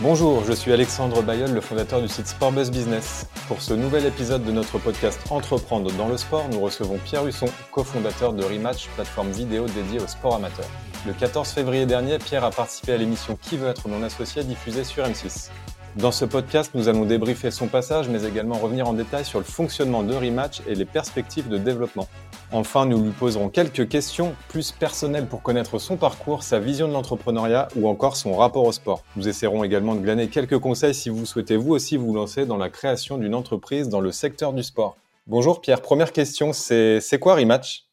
Bonjour, je suis Alexandre Bayeul, le fondateur du site Sportbuzz Business. Pour ce nouvel épisode de notre podcast Entreprendre dans le sport, nous recevons Pierre Husson, cofondateur de Rematch, plateforme vidéo dédiée au sport amateur. Le 14 février dernier, Pierre a participé à l'émission Qui veut être mon associé diffusée sur M6. Dans ce podcast, nous allons débriefer son passage, mais également revenir en détail sur le fonctionnement de Rematch et les perspectives de développement. Enfin, nous lui poserons quelques questions plus personnelles pour connaître son parcours, sa vision de l'entrepreneuriat ou encore son rapport au sport. Nous essaierons également de glaner quelques conseils si vous souhaitez vous aussi vous lancer dans la création d'une entreprise dans le secteur du sport. Bonjour Pierre, première question, c'est quoi Rematch?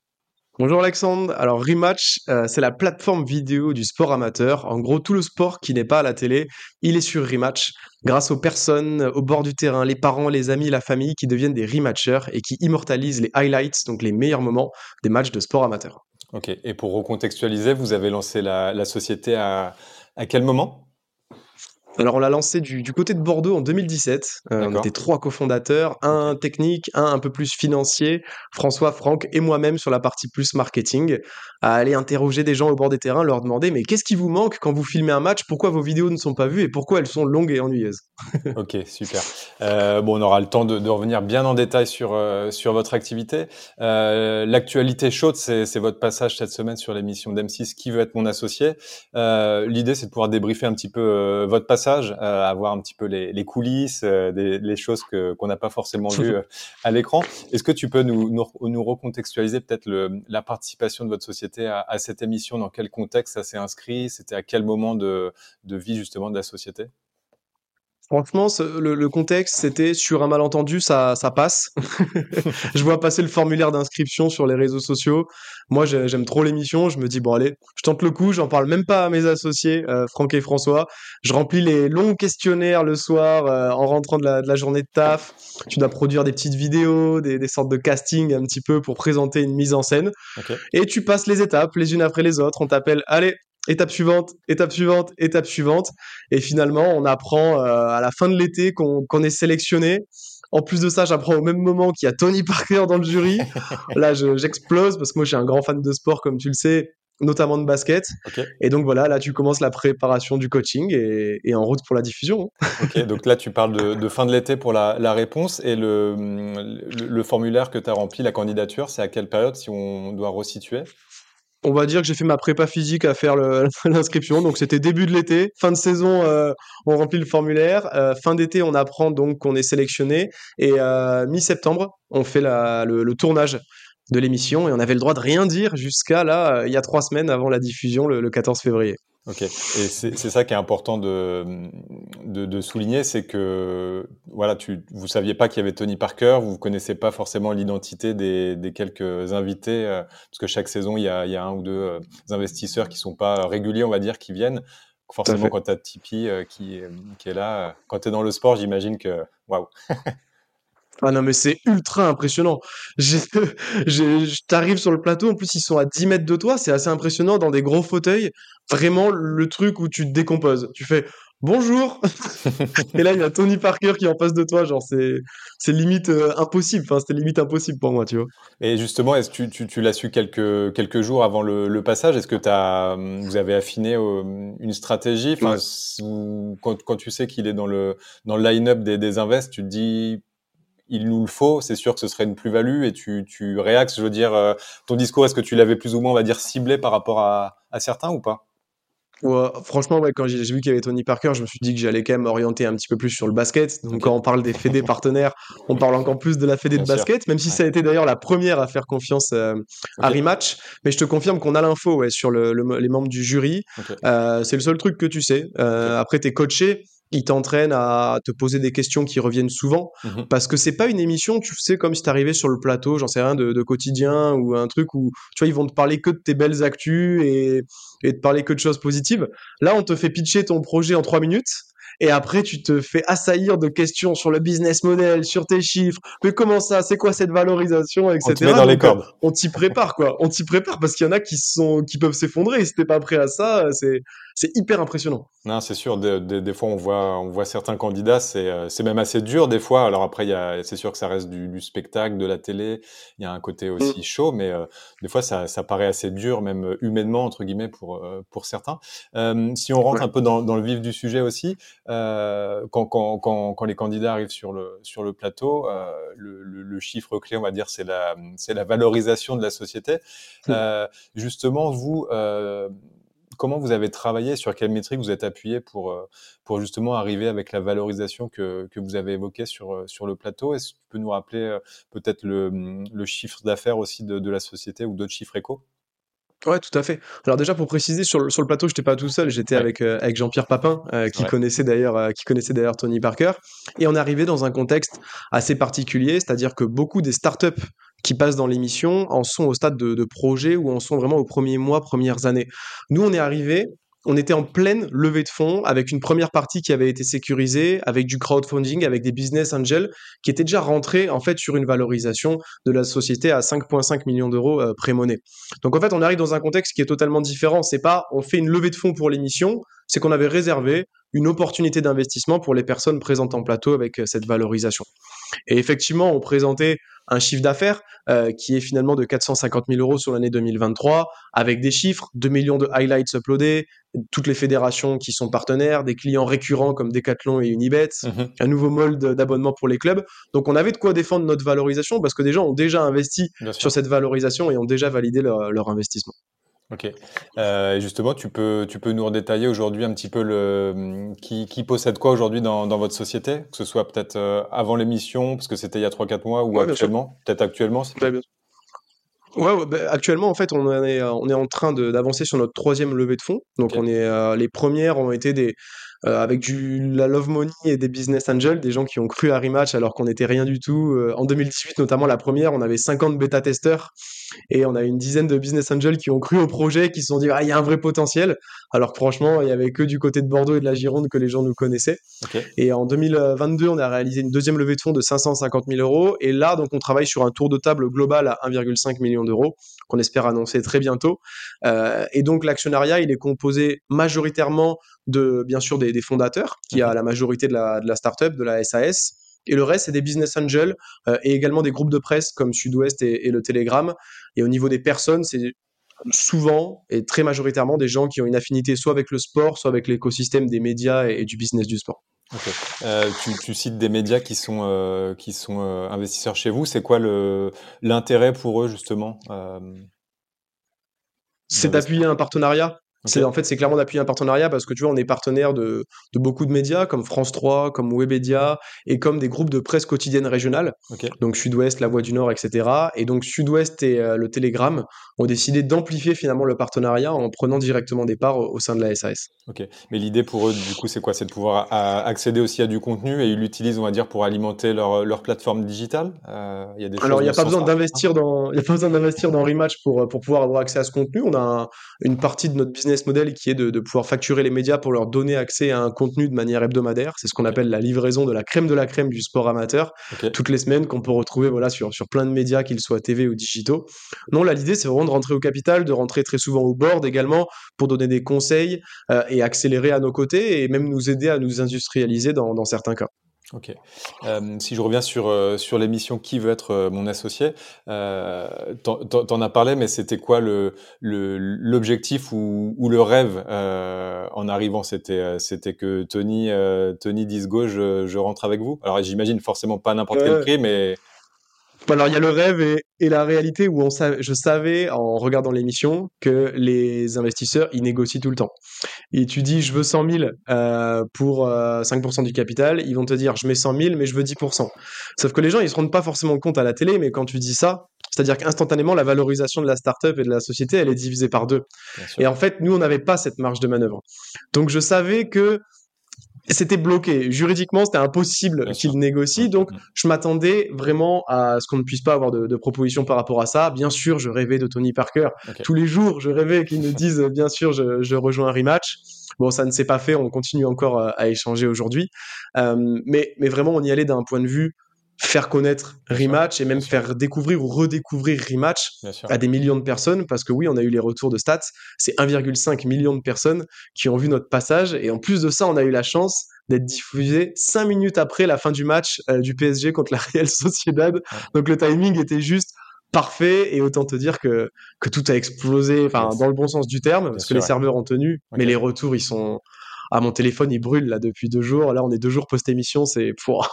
Bonjour Alexandre. Alors Rematch, euh, c'est la plateforme vidéo du sport amateur. En gros, tout le sport qui n'est pas à la télé, il est sur Rematch. Grâce aux personnes au bord du terrain, les parents, les amis, la famille qui deviennent des rematchers et qui immortalisent les highlights, donc les meilleurs moments des matchs de sport amateur. Ok. Et pour recontextualiser, vous avez lancé la, société à quel moment? Alors, on l'a lancé du, du, côté de Bordeaux en 2017. Euh, on était trois cofondateurs, un technique, un un peu plus financier, François, Franck et moi-même sur la partie plus marketing, à aller interroger des gens au bord des terrains, leur demander mais qu'est-ce qui vous manque quand vous filmez un match? Pourquoi vos vidéos ne sont pas vues et pourquoi elles sont longues et ennuyeuses? Ok, super. Euh, bon, on aura le temps de, de, revenir bien en détail sur, euh, sur votre activité. L'actualité chaude, c'est votre passage cette semaine sur l'émission d'M6 Qui veut être mon associé? L'idée, c'est de pouvoir débriefer un petit peu votre passage euh, avoir un petit peu les, coulisses, euh, des, les choses que qu'on n'a pas forcément vues euh, à l'écran. Est-ce que tu peux nous, nous, recontextualiser peut-être la participation de votre société à, cette émission? Dans quel contexte ça s'est inscrit? C'était à quel moment de, de vie justement de la société? Franchement, le, contexte, c'était sur un malentendu, ça, ça passe. je vois passer le formulaire d'inscription sur les réseaux sociaux. Moi, j'aime trop l'émission. Je me dis, bon, allez, je tente le coup. J'en parle même pas à mes associés, euh, Franck et François. Je remplis les longs questionnaires le soir euh, en rentrant de la, journée de taf. Tu dois produire des petites vidéos, des, sortes de casting un petit peu pour présenter une mise en scène. Et tu passes les étapes les unes après les autres. On t'appelle, allez, étape suivante, étape suivante, étape suivante. Et finalement, on apprend euh, à la fin de l'été qu'on est sélectionné. En plus de ça, j'apprends au même moment qu'il y a Tony Parker dans le jury. là, j'explose parce que moi, je suis un grand fan de sport, comme tu le sais, notamment de basket. Et donc voilà, là, tu commences la préparation du coaching et, en route pour la diffusion. ok, donc là, tu parles de, fin de l'été pour la, réponse et le, le formulaire que tu as rempli, la candidature, c'est à quelle période si on doit resituer? On va dire que j'ai fait ma prépa physique à faire l'inscription. Donc c'était début de l'été, fin de saison, euh, on remplit le formulaire. Euh, fin d'été, on apprend donc qu'on est sélectionné. Et euh, mi-septembre, on fait le, tournage de l'émission et on avait le droit de rien dire jusqu'à là, il y a trois semaines avant la diffusion, le 14 février. Ok, et c'est ça qui est important de, de, de souligner, c'est que voilà, tu vous saviez pas qu'il y avait Tony Parker, vous connaissez pas forcément l'identité des, des, quelques invités, euh, parce que chaque saison il y a, y a un ou deux euh, investisseurs qui sont pas réguliers, on va dire, qui viennent. Forcément, quand tu as Tipeee euh, qui, qui est là, quand tu es dans le sport, j'imagine que waouh. Ah non, mais c'est ultra impressionnant. T'arrives sur le plateau, en plus ils sont à 10 mètres de toi, c'est assez impressionnant dans des gros fauteuils. Vraiment le truc où tu te décomposes. Tu fais bonjour Et là, il y a Tony Parker qui est en face de toi, genre c'est limite euh, impossible. Enfin, c'était limite impossible pour moi, tu vois. Et justement, est-ce que tu, tu, l'as su quelques, quelques jours avant le, passage? Est-ce que as, vous avez affiné euh, une stratégie? Enfin, quand, quand, tu sais qu'il est dans le, dans le line-up des, des invests, tu te dis il nous le faut, c'est sûr que ce serait une plus-value et tu, tu réaxes, je veux dire, euh, ton discours, est-ce que tu l'avais plus ou moins, on va dire, ciblé par rapport à, à certains ou pas? Franchement, ouais, quand j'ai vu qu'il y avait Tony Parker, je me suis dit que j'allais quand même orienter un petit peu plus sur le basket. Donc, quand on parle des fédés partenaires, on parle encore plus de la fédé de basket, même si ça a été d'ailleurs la première à faire confiance euh, à Rematch. Mais je te confirme qu'on a l'info ouais, sur le, les membres du jury. Euh, c'est le seul truc que tu sais. Après, t'es coaché il t'entraîne à te poser des questions qui reviennent souvent mhm. parce que c'est pas une émission tu sais comme si t'arrivais sur le plateau j'en sais rien de, quotidien ou un truc où tu vois ils vont te parler que de tes belles actus et, et te parler que de choses positives là on te fait pitcher ton projet en trois minutes et après tu te fais assaillir de questions sur le business model, sur tes chiffres, mais comment ça, c'est quoi cette valorisation, etc. On dans les cordes. On t'y prépare quoi, on t'y prépare parce qu'il y en a qui sont qui peuvent s'effondrer. Si t'es pas prêt à ça, c'est c'est hyper impressionnant. Non, c'est sûr. Des, des, des, fois, on voit, on voit certains candidats, c'est, euh, c'est même assez dur des fois. Alors après, il y a, c'est sûr que ça reste du, du, spectacle, de la télé. Il y a un côté mm. aussi chaud, mais euh, des fois, ça, ça paraît assez dur, même euh, humainement entre guillemets pour pour certains. Euh, si on rentre ouais. un peu dans, dans, le vif du sujet aussi, euh, quand, quand, quand, quand, les candidats arrivent sur le sur le plateau, le, le, le, chiffre clé, on va dire, c'est la c'est la valorisation de la société. Mm. justement, vous comment vous avez travaillé, sur quelle métrique vous êtes appuyé pour, euh, pour justement arriver avec la valorisation que, que vous avez évoquée sur, euh, sur le plateau? Est-ce que tu peux nous rappeler euh, peut-être le, le, chiffre d'affaires aussi de, de, la société ou d'autres chiffres éco Ouais, tout à fait. Alors déjà pour préciser sur le, sur le plateau, j'étais pas tout seul, j'étais ouais. avec euh, avec Jean-Pierre Papin euh, qui, ouais. connaissait d'ailleurs euh, qui connaissait d'ailleurs Tony Parker et on est arrivé dans un contexte assez particulier, c'est-à-dire que beaucoup des startups qui passent dans l'émission en sont au stade de, projet ou en sont vraiment aux premiers mois, premières années. Nous, on est arrivé on était en pleine levée de fonds avec une première partie qui avait été sécurisée, avec du crowdfunding, avec des business angels qui étaient déjà rentrés en fait sur une valorisation de la société à 5,5 millions d'euros euh. Donc en fait, on arrive dans un contexte qui est totalement différent. C'est pas on fait une levée de fonds pour l'émission, c'est qu'on avait réservé une opportunité d'investissement pour les personnes présentes en plateau avec euh, cette valorisation. Et effectivement, on présentait un chiffre d'affaires euh, qui est finalement de 450 000 euros sur l'année 2023, avec des chiffres, 2 millions de highlights uploadés, toutes les fédérations qui sont partenaires, des clients récurrents comme Decathlon et Unibet, mmh. un nouveau mode d'abonnement pour les clubs. Donc on avait de quoi défendre notre valorisation parce que des gens ont déjà investi sur cette valorisation et ont déjà validé leur, leur investissement. Ok. Euh, justement, tu peux, tu peux nous redétailler aujourd'hui un petit peu le qui, qui possède quoi aujourd'hui dans, dans votre société, que ce soit peut-être euh, avant l'émission, parce que c'était il y a 3-4 mois, ou ouais, actuellement, peut-être actuellement. Ouais, bien sûr. Ouais, ouais bah, actuellement, en fait, on est, on est en train d'avancer sur notre troisième levée de fonds. Donc, okay. on est, euh, les premières ont été des, euh, avec du, la love money et des business angels, des gens qui ont cru à Rematch alors qu'on n'était rien du tout. Euh, en 2018, notamment la première, on avait 50 bêta-testeurs et on a une dizaine de business angels qui ont cru au projet, qui se sont dit ah il y a un vrai potentiel. Alors que franchement, il y avait que du côté de Bordeaux et de la Gironde que les gens nous connaissaient. Okay. Et en 2022, on a réalisé une deuxième levée de fonds de 550 000 euros. Et là, donc, on travaille sur un tour de table global à 1,5 million d'euros qu'on espère annoncer très bientôt. Euh, et donc, l'actionnariat, il est composé majoritairement de, bien sûr, des, des fondateurs, qui a la majorité de la, de la startup, de la SAS. Et le reste, c'est des business angels euh, et également des groupes de presse comme Sud-Ouest et, et, le Telegram. Et au niveau des personnes, c'est souvent et très majoritairement des gens qui ont une affinité soit avec le sport, soit avec l'écosystème des médias et, et, du business du sport. Okay. Euh, tu, tu, cites des médias qui sont, euh, qui sont euh, investisseurs chez vous. C'est quoi l'intérêt pour eux justement C'est d'appuyer un partenariat? Okay. C'est en fait c'est clairement d'appuyer un partenariat parce que tu vois on est partenaire de, de, beaucoup de médias comme France 3, comme Webedia et comme des groupes de presse quotidienne régionale. Okay. Donc Sud-Ouest, La Voix du Nord, etc. Et donc Sud-Ouest et euh, le Télégramme ont décidé d'amplifier finalement le partenariat en prenant directement des parts au, au sein de la SAS. Ok. Mais l'idée pour eux du coup c'est quoi? C'est de pouvoir à, accéder aussi à du contenu et ils l'utilisent on va dire pour alimenter leur, leur plateforme digitale? Euh, il y a des Alors il n'y a pas besoin d'investir dans y a pas besoin d'investir dans Rematch pour pour pouvoir avoir accès à ce contenu. On a un, une partie de notre business business model qui est de, de, pouvoir facturer les médias pour leur donner accès à un contenu de manière hebdomadaire. C'est ce qu'on appelle la livraison de la crème de la crème du sport amateur, okay. toutes les semaines qu'on peut retrouver voilà, sur, sur plein de médias, qu'ils soient TV ou digitaux. Non, là, l'idée, c'est vraiment de rentrer au capital, de rentrer très souvent au board également pour donner des conseils euh, et accélérer à nos côtés et même nous aider à nous industrialiser dans, dans certains cas. Ok. Euh, si je reviens sur, euh, sur l'émission Qui veut être euh, mon associé, euh, t'en as parlé, mais c'était quoi l'objectif le, ou, ou, le rêve euh, en arrivant? C'était c'était que Tony, euh, Tony dise go, je, je rentre avec vous? Alors j'imagine forcément pas n'importe quel prix, mais alors il y a le rêve et, et la réalité où on je savais en regardant l'émission que les investisseurs ils négocient tout le temps. Et tu dis je veux 100 000 euh, pour euh, 5% du capital, ils vont te dire je mets 100 000 mais je veux 10%. Sauf que les gens ils se rendent pas forcément compte à la télé, mais quand tu dis ça, c'est-à-dire qu'instantanément la valorisation de la startup et de la société elle est divisée par deux. Et en fait nous on n'avait pas cette marge de manœuvre. Donc je savais que c'était bloqué. Juridiquement, c'était impossible qu'il négocie. Donc, je m'attendais vraiment à ce qu'on ne puisse pas avoir de, de, proposition par rapport à ça. Bien sûr, je rêvais de Tony Parker. Okay. Tous les jours, je rêvais qu'il nous dise, bien sûr, je, je, rejoins un rematch. Bon, ça ne s'est pas fait. On continue encore à, à échanger aujourd'hui. Euh, mais, mais vraiment, on y allait d'un point de vue faire connaître Rematch et même faire découvrir ou redécouvrir Rematch à des millions de personnes parce que oui, on a eu les retours de stats, c'est 1,5 million de personnes qui ont vu notre passage et en plus de ça, on a eu la chance d'être diffusé cinq minutes après la fin du match euh, du PSG contre la Real Sociedad. Donc le timing était juste parfait et autant te dire que, que tout a explosé, enfin dans le bon sens du terme, parce que les serveurs ont tenu, mais les retours ils sont à mon téléphone il brûle là depuis deux jours. Là on est deux jours post émission, c'est pour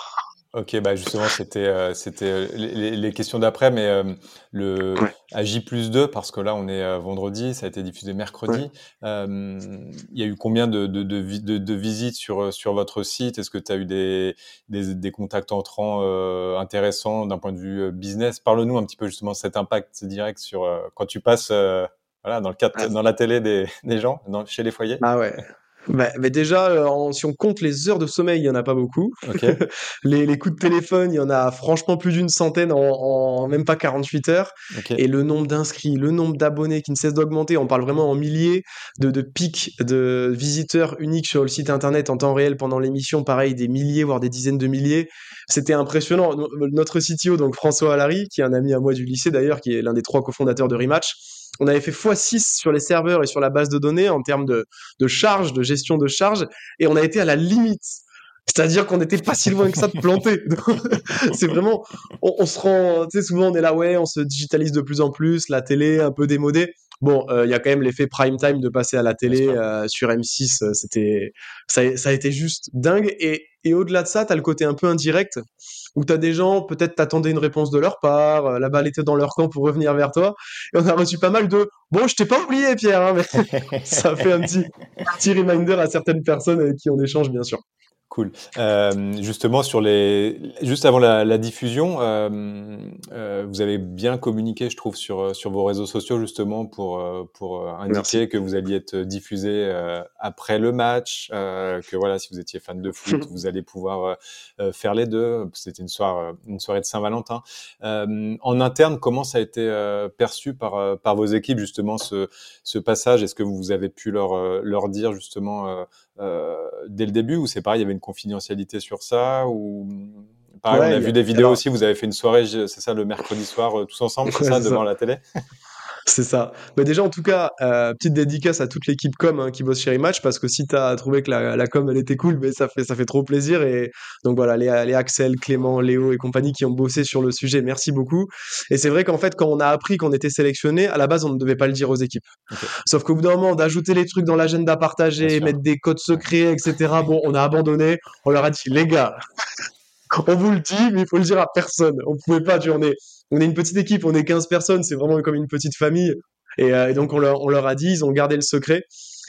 Ok, bah justement, c'était euh, c'était euh, les, les, questions d'après, mais euh, le à J plus 2, parce que là, on est vendredi, ça a été diffusé mercredi. Il y a eu combien de, de, de, de, visites sur, sur votre site? Est-ce que tu as eu des, des, des contacts entrants intéressants d'un point de vue business? Parle-nous un petit peu justement de cet impact direct sur quand tu passes voilà, dans, le cadre, dans la télé des, des gens, dans, chez les foyers. Ah ouais, bah, mais déjà, euh, si on compte les heures de sommeil, il y en a pas beaucoup. les, les, coups de téléphone, il y en a franchement plus d'une centaine en, en, même pas 48 heures. Et le nombre d'inscrits, le nombre d'abonnés qui ne cesse d'augmenter, on parle vraiment en milliers de, de pics de visiteurs uniques sur le site internet en temps réel pendant l'émission, pareil, des milliers, voire des dizaines de milliers. C'était impressionnant. Notre CTO, donc François Allary, qui est un ami à moi du lycée d'ailleurs, qui est l'un des trois cofondateurs de Rematch, on avait fait x6 sur les serveurs et sur la base de données en termes de, de charge, de gestion de charge, et on a été à la limite. C'est-à-dire qu'on n'était pas si loin que ça de planter. c'est vraiment, on, se rend, tu sais, souvent on est là, ouais, on se digitalise de plus en plus, la télé un peu démodée. Bon, euh, il y a quand même l'effet prime time de passer à la télé euh, sur M6. Euh, c'était, ça, ça, a été juste dingue. Et, et au-delà de ça, tu as le côté un peu indirect où tu as des gens, peut-être t'attendais une réponse de leur part, la balle était dans leur camp pour revenir vers toi. Et on a reçu pas mal de bon, je t'ai pas oublié, Pierre, hein, mais ça fait un petit reminder à certaines personnes avec qui on échange, bien sûr. Cool. Euh, justement, sur les, juste avant la, la diffusion, euh, euh, vous avez bien communiqué, je trouve, sur sur vos réseaux sociaux justement pour euh, pour euh, indiquer que vous alliez être diffusé euh, après le match, que voilà, si vous étiez fan de foot, vous allez pouvoir faire les deux. C'était une soirée une soirée de Saint-Valentin. en interne, comment ça a été perçu par par vos équipes justement ce ce passage? Est-ce que vous avez pu leur leur dire justement euh, dès le début ou c'est pareil, il y avait une confidentialité sur ça ou pareil, on a vu des vidéos aussi, vous avez fait une soirée, c'est ça, le mercredi soir, euh, tous ensemble, c'est ça, devant la télé? C'est ça. Mais déjà, en tout cas, euh, petite dédicace à toute l'équipe com hein, qui bosse chez Rematch parce que si tu as trouvé que la, la, com elle était cool, mais ça fait ça fait trop plaisir et donc voilà les, les Axel, Clément, Léo et compagnie qui ont bossé sur le sujet, merci beaucoup. Et c'est vrai qu'en fait, quand on a appris qu'on était sélectionné, à la base, on ne devait pas le dire aux équipes. Sauf qu'au bout d'un moment, d'ajouter les trucs dans l'agenda partagé, mettre des codes secrets, etc. Bon, on a abandonné. On leur a dit les gars. On vous le dit, mais il faut le dire à personne. On pouvait pas, tu on est, on est une petite équipe, on est 15 personnes, c'est vraiment comme une petite famille. Et, euh, et donc, on leur, on leur, a dit, ils ont gardé le secret.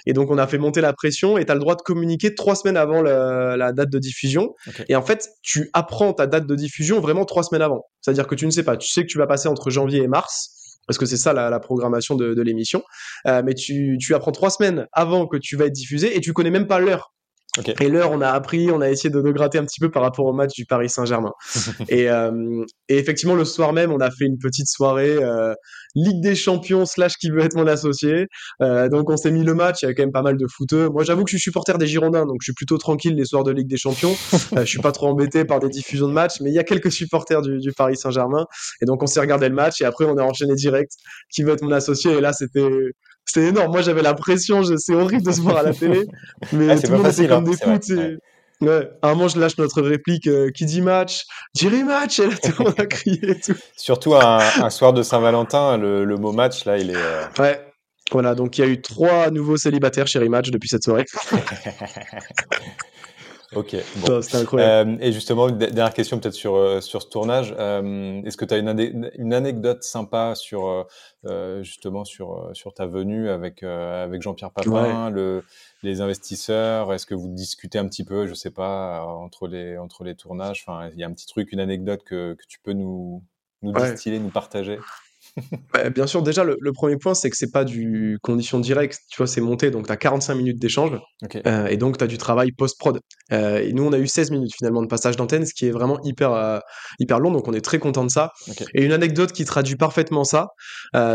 Et donc, on a fait monter la pression et tu as le droit de communiquer trois semaines avant la, la date de diffusion. Okay. Et en fait, tu apprends ta date de diffusion vraiment trois semaines avant. C'est-à-dire que tu ne sais pas. Tu sais que tu vas passer entre janvier et mars parce que c'est ça la, la, programmation de, de l'émission. Euh, mais tu, tu apprends trois semaines avant que tu vas être diffusé et tu connais même pas l'heure Okay. Et l'heure, on a appris, on a essayé de nous gratter un petit peu par rapport au match du Paris Saint-Germain. et, euh, et, effectivement, le soir même, on a fait une petite soirée euh, Ligue des Champions slash qui veut être mon associé. Euh, donc on s'est mis le match, il y avait quand même pas mal de footeux. Moi, j'avoue que je suis supporter des Girondins, donc je suis plutôt tranquille les soirs de Ligue des Champions. euh, je suis pas trop embêté par des diffusions de matchs, mais il y a quelques supporters du, du Paris Saint-Germain. Et donc on s'est regardé le match et après on a enchaîné direct qui veut être mon associé? Et là, c'était c'était énorme. Moi, j'avais la pression. C'est horrible de se voir à la télé. Mais ah, tout le monde facile, était comme hein, des fous. Ouais. Ouais. À un moment, je lâche notre réplique euh, qui dit match, dirait match. Et là, tout le monde a crié et tout. Surtout un, un soir de Saint-Valentin, le, le, mot match, là, il est. Euh... Ouais. Voilà, donc il y a eu trois nouveaux célibataires chez Rematch depuis cette soirée. Ok, bon. C'était incroyable. Euh, et justement, dernière question peut-être sur, euh, sur ce tournage. Euh, Est-ce que tu as une, une, anecdote sympa sur euh, justement sur, sur ta venue avec, euh, avec Jean-Pierre Papin, ouais. le, les investisseurs? Est-ce que vous discutez un petit peu, je sais pas, entre les, entre les tournages? Enfin, Il y a un petit truc, une anecdote que, que tu peux nous, nous ouais. distiller, nous partager? Bah, bien sûr, déjà, le, le premier point, c'est que c'est pas du condition directe, tu vois, c'est monté, donc tu as 45 minutes d'échange, euh, et donc tu as du travail post-prod. Euh, et nous, on a eu 16 minutes finalement de passage d'antenne, ce qui est vraiment hyper, euh, hyper long, donc on est très content de ça. Et une anecdote qui traduit parfaitement ça,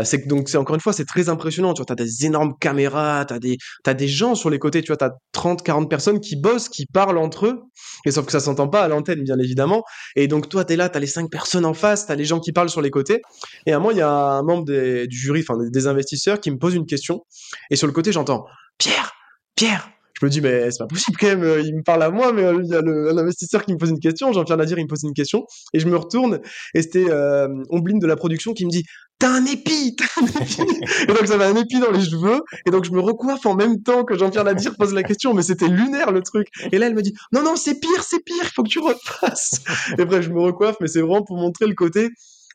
c'est que donc c'est encore une fois, c'est très impressionnant, tu vois, tu as des énormes caméras, tu as des, t'as des gens sur les côtés, tu vois, tu as 30, 40 personnes qui bossent, qui parlent entre eux, et sauf que ça s'entend pas à l'antenne, bien évidemment. Et donc toi, tu es là, tu as les 5 personnes en face, tu as les gens qui parlent sur les côtés, et à moment, il y a un membre des- du jury, enfin des- investisseurs, qui me pose une question. Et sur le côté, j'entends Pierre, Pierre. Je me dis, mais c'est pas possible quand même, euh, il me parle à moi, mais euh, il y a le, un investisseur qui me pose une question, Jean-Pierre Nadir, il me pose une question, et je me retourne, et c'était euh, de la production qui me dit, t'as un épi, t'as un épi. et donc j'avais un épi dans les cheveux, et donc je me recoiffe en même temps que Jean-Pierre Nadir pose la question, mais c'était lunaire le truc. Et là, elle me dit, non, non, c'est pire, c'est pire, il faut que tu refasses. et bref, je me recoiffe, mais c'est vraiment pour montrer le côté,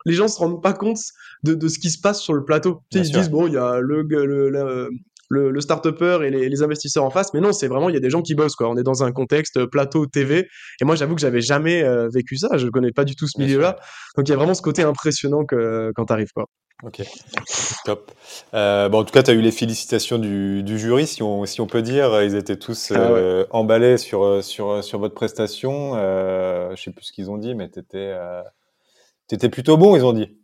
les gens se rendent pas compte de, de ce qui se passe sur le plateau. Tu sais, Bien ils se sûr. disent, bon, il y a le, le, le, le, le start-upper et les, les investisseurs en face, mais non, c'est vraiment, il y a des gens qui bossent, quoi. On est dans un contexte euh, plateau TV, et moi, j'avoue que j'avais jamais euh, vécu ça, je connais pas du tout ce milieu-là. Donc, il y a vraiment ce côté impressionnant que, quand t'arrives, quoi. Ok, top. Euh, bon, en tout cas, tu as eu les félicitations du, du jury, si on, si on peut dire. Ils étaient tous Ah ouais. emballés sur, sur, sur votre prestation. Je sais plus ce qu'ils ont dit, mais tu étais, plutôt bon, ils ont dit.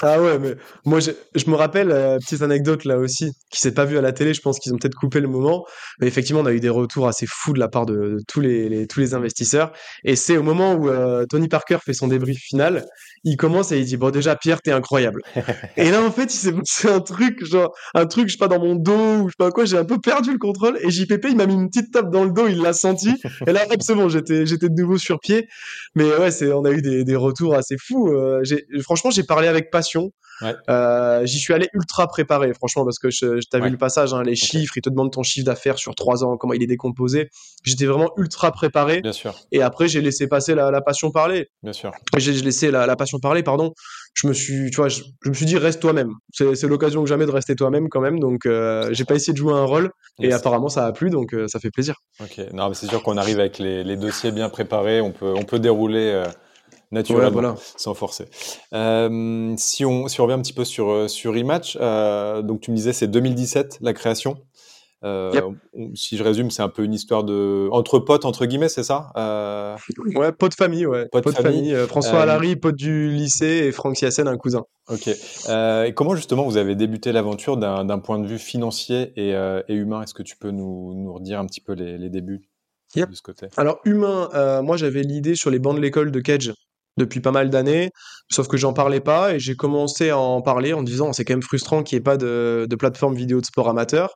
Ah ouais, mais moi, je, je me rappelle, euh, petite anecdote là aussi, qui s'est pas vue à la télé, je pense qu'ils ont peut-être coupé le moment, mais effectivement, on a eu des retours assez fous de la part de, de tous, les, les- tous les investisseurs, et c'est au moment où euh, Tony Parker fait son débrief final, il commence et il dit, bon déjà, Pierre, t'es incroyable. et là, en fait, il s'est passé un truc, genre, un truc, je sais pas, dans mon dos, ou je sais pas quoi, j'ai un peu perdu le contrôle, et JPP, il m'a mis une petite tape dans le dos, il l'a senti, et là, hop, c'est bon, j'étais, j'étais de nouveau sur pied, mais ouais, c'est, on a eu des, des retours assez fous, euh, j'ai, franchement, j'ai parlé avec passion, Ouais. euh, j'y suis allé ultra préparé, franchement, parce que je, je t'avais Ouais. vu le passage, hein, les chiffres, ils te demandent ton chiffre d'affaires sur trois ans, comment il est décomposé. J'étais vraiment ultra préparé. Bien sûr, Et après, j'ai laissé passer la, la passion parler. bien sûr. J'ai laissé la, la passion parler, pardon. Je me suis, tu vois, je, je me suis dit reste toi-même. C'est l'occasion que jamais de rester toi-même quand même. Donc, euh, j'ai pas essayé de jouer un rôle. Et apparemment, ça a plu, donc euh, ça fait plaisir. Ok, non, mais c'est sûr qu'on arrive avec les, les dossiers bien préparés, on peut, on peut dérouler naturellement, voilà. sans forcer. Euh, si, on, si on revient un petit peu sur, euh, sur Rematch, euh, donc tu me disais c'est 2017 la création. Euh, Yep. on- Si je résume, c'est un peu une histoire de entre potes entre guillemets, c'est ça Ouais, pote de famille, ouais. Pote Pote de de famille. François Allary, pote du lycée, et Franck Siassen, un cousin. Ok. Et comment justement vous avez débuté l'aventure d'un d'un point de vue financier et, et humain? Est-ce que tu peux nous, nous redire un petit peu les, les débuts Yep. de ce côté? Alors, humain, euh, moi j'avais l'idée sur les bancs de l'école de Cage depuis pas mal d'années, sauf que j'en parlais pas et j'ai commencé à en parler en disant c'est quand même frustrant qu'il n'y ait pas de, plateforme vidéo de sport amateur.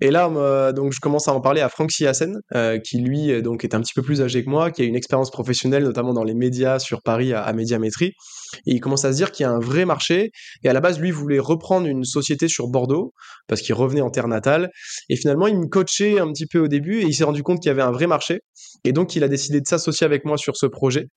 Et là, donc je commence à en parler à Franck Siassen, euh, qui lui donc est un petit peu plus âgé que moi, qui a une expérience professionnelle notamment dans les médias sur Paris à, à Médiamétrie. Et il commence à se dire qu'il y a un vrai marché. Et à la base, lui voulait reprendre une société sur Bordeaux parce qu'il revenait en terre natale. Et finalement, il me coachait un petit peu au début et il s'est rendu compte qu'il y avait un vrai marché. Et donc, il a décidé de s'associer avec moi sur ce projet.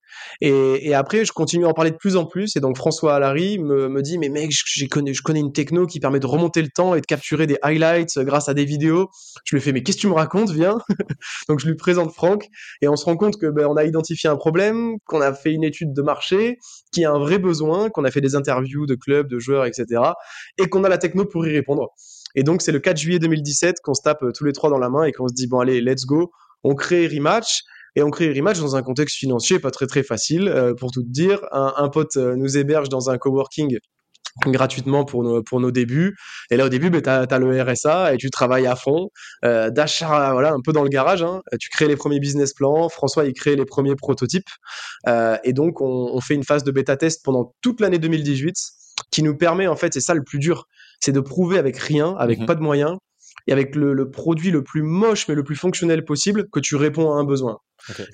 Et, après, je continue à en parler de plus en plus. Et donc, François Allary me, me dit, mais mec, je, connais, je connais une techno qui permet de remonter le temps et de capturer des highlights grâce à des vidéos. Je lui fais, mais qu'est-ce que tu me racontes, viens. donc, je lui présente Franck et on se rend compte que ben, on a identifié un problème, qu'on a fait une étude de marché, qu'il y a un vrai besoin, qu'on a fait des interviews de clubs, de joueurs, etc. Et qu'on a la techno pour y répondre. Et donc, c'est le 4 juillet 2017 qu'on se tape euh, tous les trois dans la main et qu'on se dit, bon, allez, let's go. On crée Rematch. Et on crée Rematch dans un contexte financier pas très très facile. Euh, pour tout dire, un, pote euh, nous héberge dans un coworking gratuitement pour nos, pour nos débuts. Et là, au début, ben, tu as, le RSA et tu travailles à fond, euh, d'achat, voilà, un peu dans le garage. Hein. Tu crées les premiers business plans. François, il crée les premiers prototypes. Et donc, on, on fait une phase de bêta-test pendant toute l'année 2018 qui nous permet, en fait, c'est ça le plus dur, c'est de prouver avec rien, avec Mhm. pas de moyens, et avec le, le produit le plus moche mais le plus fonctionnel possible que tu réponds à un besoin.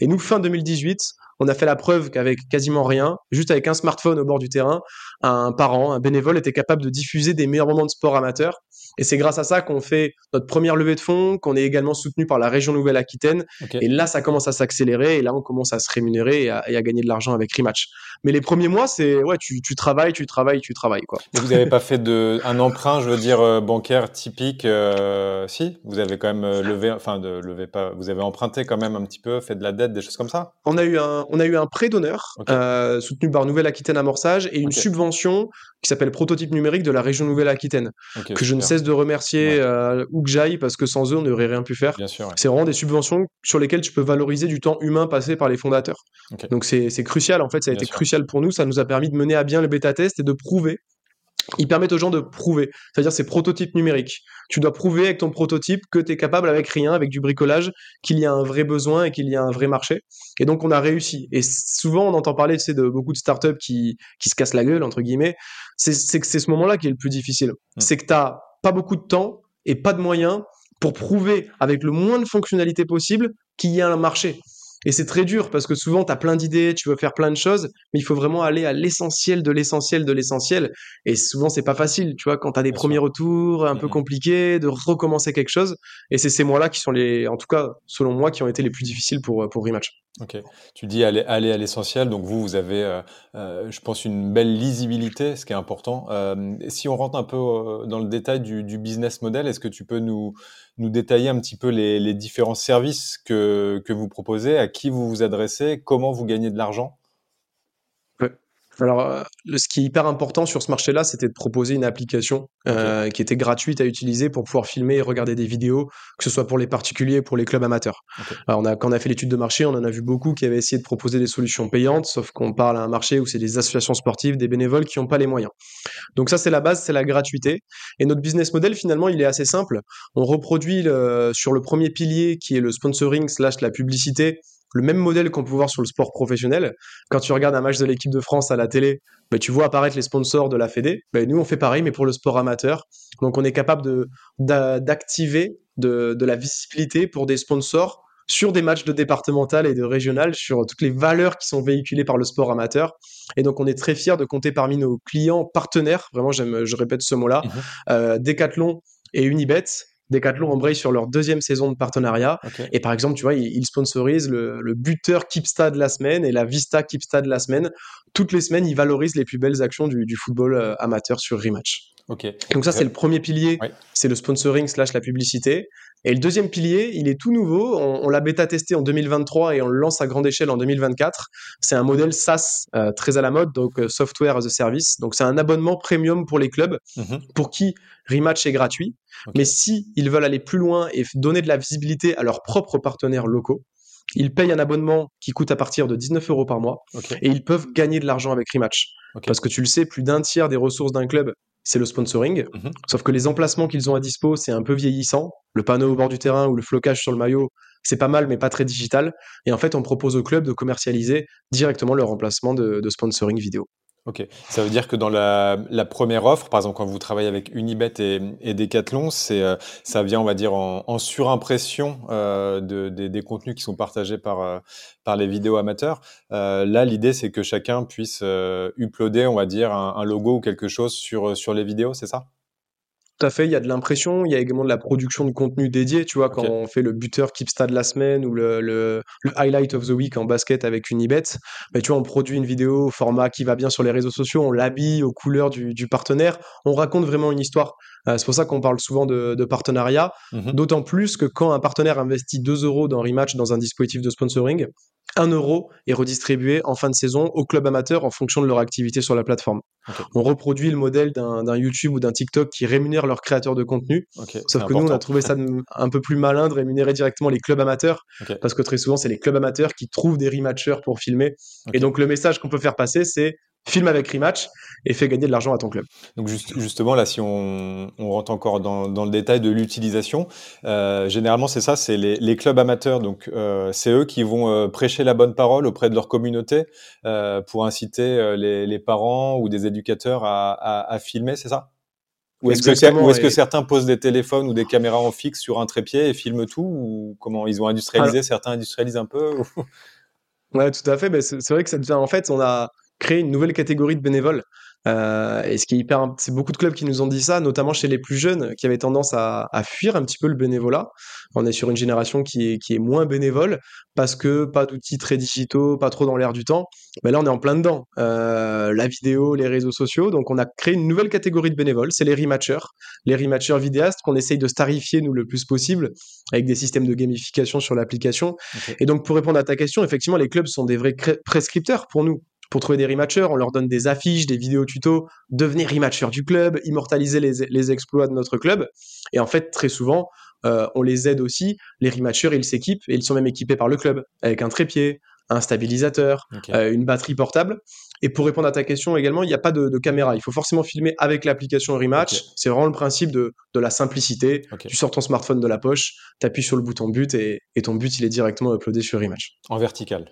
Et nous, fin 2018, on a fait la preuve qu'avec quasiment rien, juste avec un smartphone au bord du terrain, un parent, un bénévole était capable de diffuser des meilleurs moments de sport amateur Et c'est grâce à ça qu'on fait notre première levée de fonds, qu'on est également soutenu par la région Nouvelle-Aquitaine. Et là, ça commence à s'accélérer et là, on commence à se rémunérer et à, gagner de l'argent avec Rematch. Mais les premiers mois, c'est ouais, tu, tu, travailles, tu travailles, tu travailles quoi. vous n'avez pas fait de un emprunt, je veux dire euh, bancaire typique, euh, si? Vous avez quand même euh, levé, enfin de lever pas, vous avez emprunté quand même un petit peu, fait de la dette, des choses comme ça? On a eu un, on a eu un prêt d'honneur soutenu par Nouvelle-Aquitaine Amorçage et une subvention qui s'appelle Prototype numérique de la région Nouvelle-Aquitaine que je ne cesse de remercier ouais. où que j'aille parce que sans eux, on n'aurait rien pu faire. C'est vraiment des subventions sur lesquelles tu peux valoriser du temps humain passé par les fondateurs. Donc c'est crucial, en fait, ça a été crucial pour nous, ça nous a permis de mener à bien le bêta-test et de prouver ils permettent aux gens de prouver. C'est-à-dire, c'est prototype numérique. Tu dois prouver avec ton prototype que tu es capable, avec rien, avec du bricolage, qu'il y a un vrai besoin et qu'il y a un vrai marché. Et donc, on a réussi. Et souvent, on entend parler de beaucoup de startups qui, qui se cassent la gueule, entre guillemets. C'est que c'est ce moment-là qui est le plus difficile. Mm. C'est que tu n'as pas beaucoup de temps et pas de moyens pour prouver avec le moins de fonctionnalités possible qu'il y a un marché. Et c'est très dur parce que souvent, tu as plein d'idées, tu veux faire plein de choses, mais il faut vraiment aller à l'essentiel de l'essentiel de l'essentiel. Et souvent, c'est pas facile, tu vois, quand tu as des premiers retours un peu mmh compliqués, de recommencer quelque chose. Et c'est ces mois-là qui sont les, en tout cas, selon moi, qui ont été les plus difficiles pour, pour Rematch. Ok. Tu dis aller, aller à l'essentiel. Donc vous, vous avez, euh, euh, je pense, une belle lisibilité, ce qui est important. Euh, si on rentre un peu dans le détail du, du business model, est-ce que tu peux nous, nous détailler un petit peu les, les différents services que, que vous proposez, à qui vous vous adressez, comment vous gagnez de l'argent? Alors, euh, ce qui est hyper important sur ce marché-là, c'était de proposer une application euh, qui était gratuite à utiliser pour pouvoir filmer et regarder des vidéos, que ce soit pour les particuliers ou pour les clubs amateurs. Alors, on a, quand on a fait l'étude de marché, on en a vu beaucoup qui avaient essayé de proposer des solutions payantes, sauf qu'on parle à un marché où c'est des associations sportives, des bénévoles qui n'ont pas les moyens. Donc ça, c'est la base, c'est la gratuité. Et notre business model, finalement, il est assez simple. On reproduit sur le premier pilier qui est le sponsoring slash la publicité le même modèle qu'on peut voir sur le sport professionnel. Quand tu regardes un match de l'équipe de France à la télé, bah, tu vois apparaître les sponsors de la Fédé. Bah, nous, on fait pareil, mais pour le sport amateur. Donc, on est capable d'activer de, de la visibilité pour des sponsors sur des matchs de départemental et de régional, sur toutes les valeurs qui sont véhiculées par le sport amateur. Et donc, on est très fiers de compter parmi nos clients partenaires, vraiment, j'aime, je répète ce mot-là, mmh euh, Decathlon et Unibet, Decathlon embraye sur leur deuxième saison de partenariat. Et par exemple, tu vois, ils, sponsorisent le, le, buteur Kipsta de la semaine et la Vista Kipsta de la semaine. Toutes les semaines, ils valorisent les plus belles actions du, football euh, amateur sur Rematch. Donc ça, c'est le premier pilier, c'est le sponsoring slash la publicité. Et le deuxième pilier, il est tout nouveau. On, l'a bêta testé en 2023 et on le lance à grande échelle en 2024. C'est un modèle SaaS euh, très à la mode, donc euh, Software as a Service. Donc c'est un abonnement premium pour les clubs, mhm. pour qui Rematch est gratuit. Mais si ils veulent aller plus loin et donner de la visibilité à leurs propres partenaires locaux, ils payent un abonnement qui coûte à partir de 19 euros par mois et ils peuvent gagner de l'argent avec Rematch. Parce que tu le sais, plus d'un tiers des ressources d'un club c'est le sponsoring. Mhm. Sauf que les emplacements qu'ils ont à dispo, c'est un peu vieillissant. Le panneau au bord du terrain ou le flocage sur le maillot, c'est pas mal, mais pas très digital. Et en fait, on propose au club de commercialiser directement leur emplacement de sponsoring vidéo. Ok, ça veut dire que dans la, première offre, par exemple quand vous travaillez avec Unibet et, et Decathlon, c'est euh, ça vient, on va dire, en, surimpression euh, de, des, contenus qui sont partagés par, euh, par les vidéos amateurs. là, l'idée, c'est que chacun puisse uploader, on va dire, un, un, logo ou quelque chose sur, sur les vidéos, c'est ça? Tout à fait, il y a de l'impression, il y a également de la production de contenu dédié, tu vois, quand on fait le buteur Keepsta de la semaine ou le, le, highlight of the week en basket avec Unibet, bah, tu vois, on produit une vidéo au format qui va bien sur les réseaux sociaux, on l'habille aux couleurs du, du, partenaire, on raconte vraiment une histoire. Euh, c'est pour ça qu'on parle souvent de, de partenariat, mmh d'autant plus que quand un partenaire investit 2 euros dans Rematch dans un dispositif de sponsoring, 1 euro est redistribué en fin de saison aux clubs amateurs en fonction de leur activité sur la plateforme. On reproduit le modèle d'un YouTube ou d'un TikTok qui rémunère leurs créateurs de contenu. Sauf que nous, on a trouvé ça un peu plus malin de rémunérer directement les clubs amateurs. Parce que très souvent, c'est les clubs amateurs qui trouvent des rematchers pour filmer. Et donc, le message qu'on peut faire passer, c'est filme avec Rematch et fais gagner de l'argent à ton club. Donc justement, là, si on, rentre encore dans, le détail de l'utilisation, euh, généralement c'est ça, c'est les, clubs amateurs. Donc euh, c'est eux qui vont euh, prêcher la bonne parole auprès de leur communauté pour inciter les, parents ou des éducateurs à, à, filmer, c'est ça? Ou est-ce que, que, certains posent des téléphones ou des caméras en fixe sur un trépied et filment tout Ou comment ils ont industrialisé Certains industrialisent un peu Ouais, tout à fait. Mais c'est vrai que ça devient, en fait, on a créé une nouvelle catégorie de bénévoles. Euh, et ce qui est hyper, c'est beaucoup de clubs qui nous ont dit ça, notamment chez les plus jeunes, qui avaient tendance à, à fuir un petit peu le bénévolat. On est sur une génération qui est, qui est moins bénévole parce que pas d'outils très digitaux, pas trop dans l'air du temps. Mais là, on est en plein dedans. Euh, la vidéo, les réseaux sociaux. Donc, on a créé une nouvelle catégorie de bénévoles, c'est les rematchers. Les rematchers vidéastes qu'on essaye de starifier, nous, le plus possible, avec des systèmes de gamification sur l'application. Okay. Et donc, pour répondre à ta question, effectivement, les clubs sont des vrais prescripteurs pour nous. Pour trouver des rematchers, on leur donne des affiches, des vidéos tutos, devenir rematcher du club, immortaliser les, les, exploits de notre club. Et en fait, très souvent, euh, on les aide aussi. Les rematchers, ils s'équipent et ils sont même équipés par le club avec un trépied, un stabilisateur, okay. euh, une batterie portable. Et pour répondre à ta question également, il n'y a pas de, de, caméra. Il faut forcément filmer avec l'application Rematch. Okay. C'est vraiment le principe de, de la simplicité. Okay. Tu sors ton smartphone de la poche, tu appuies sur le bouton but et, et, ton but, il est directement uploadé sur Rematch. En vertical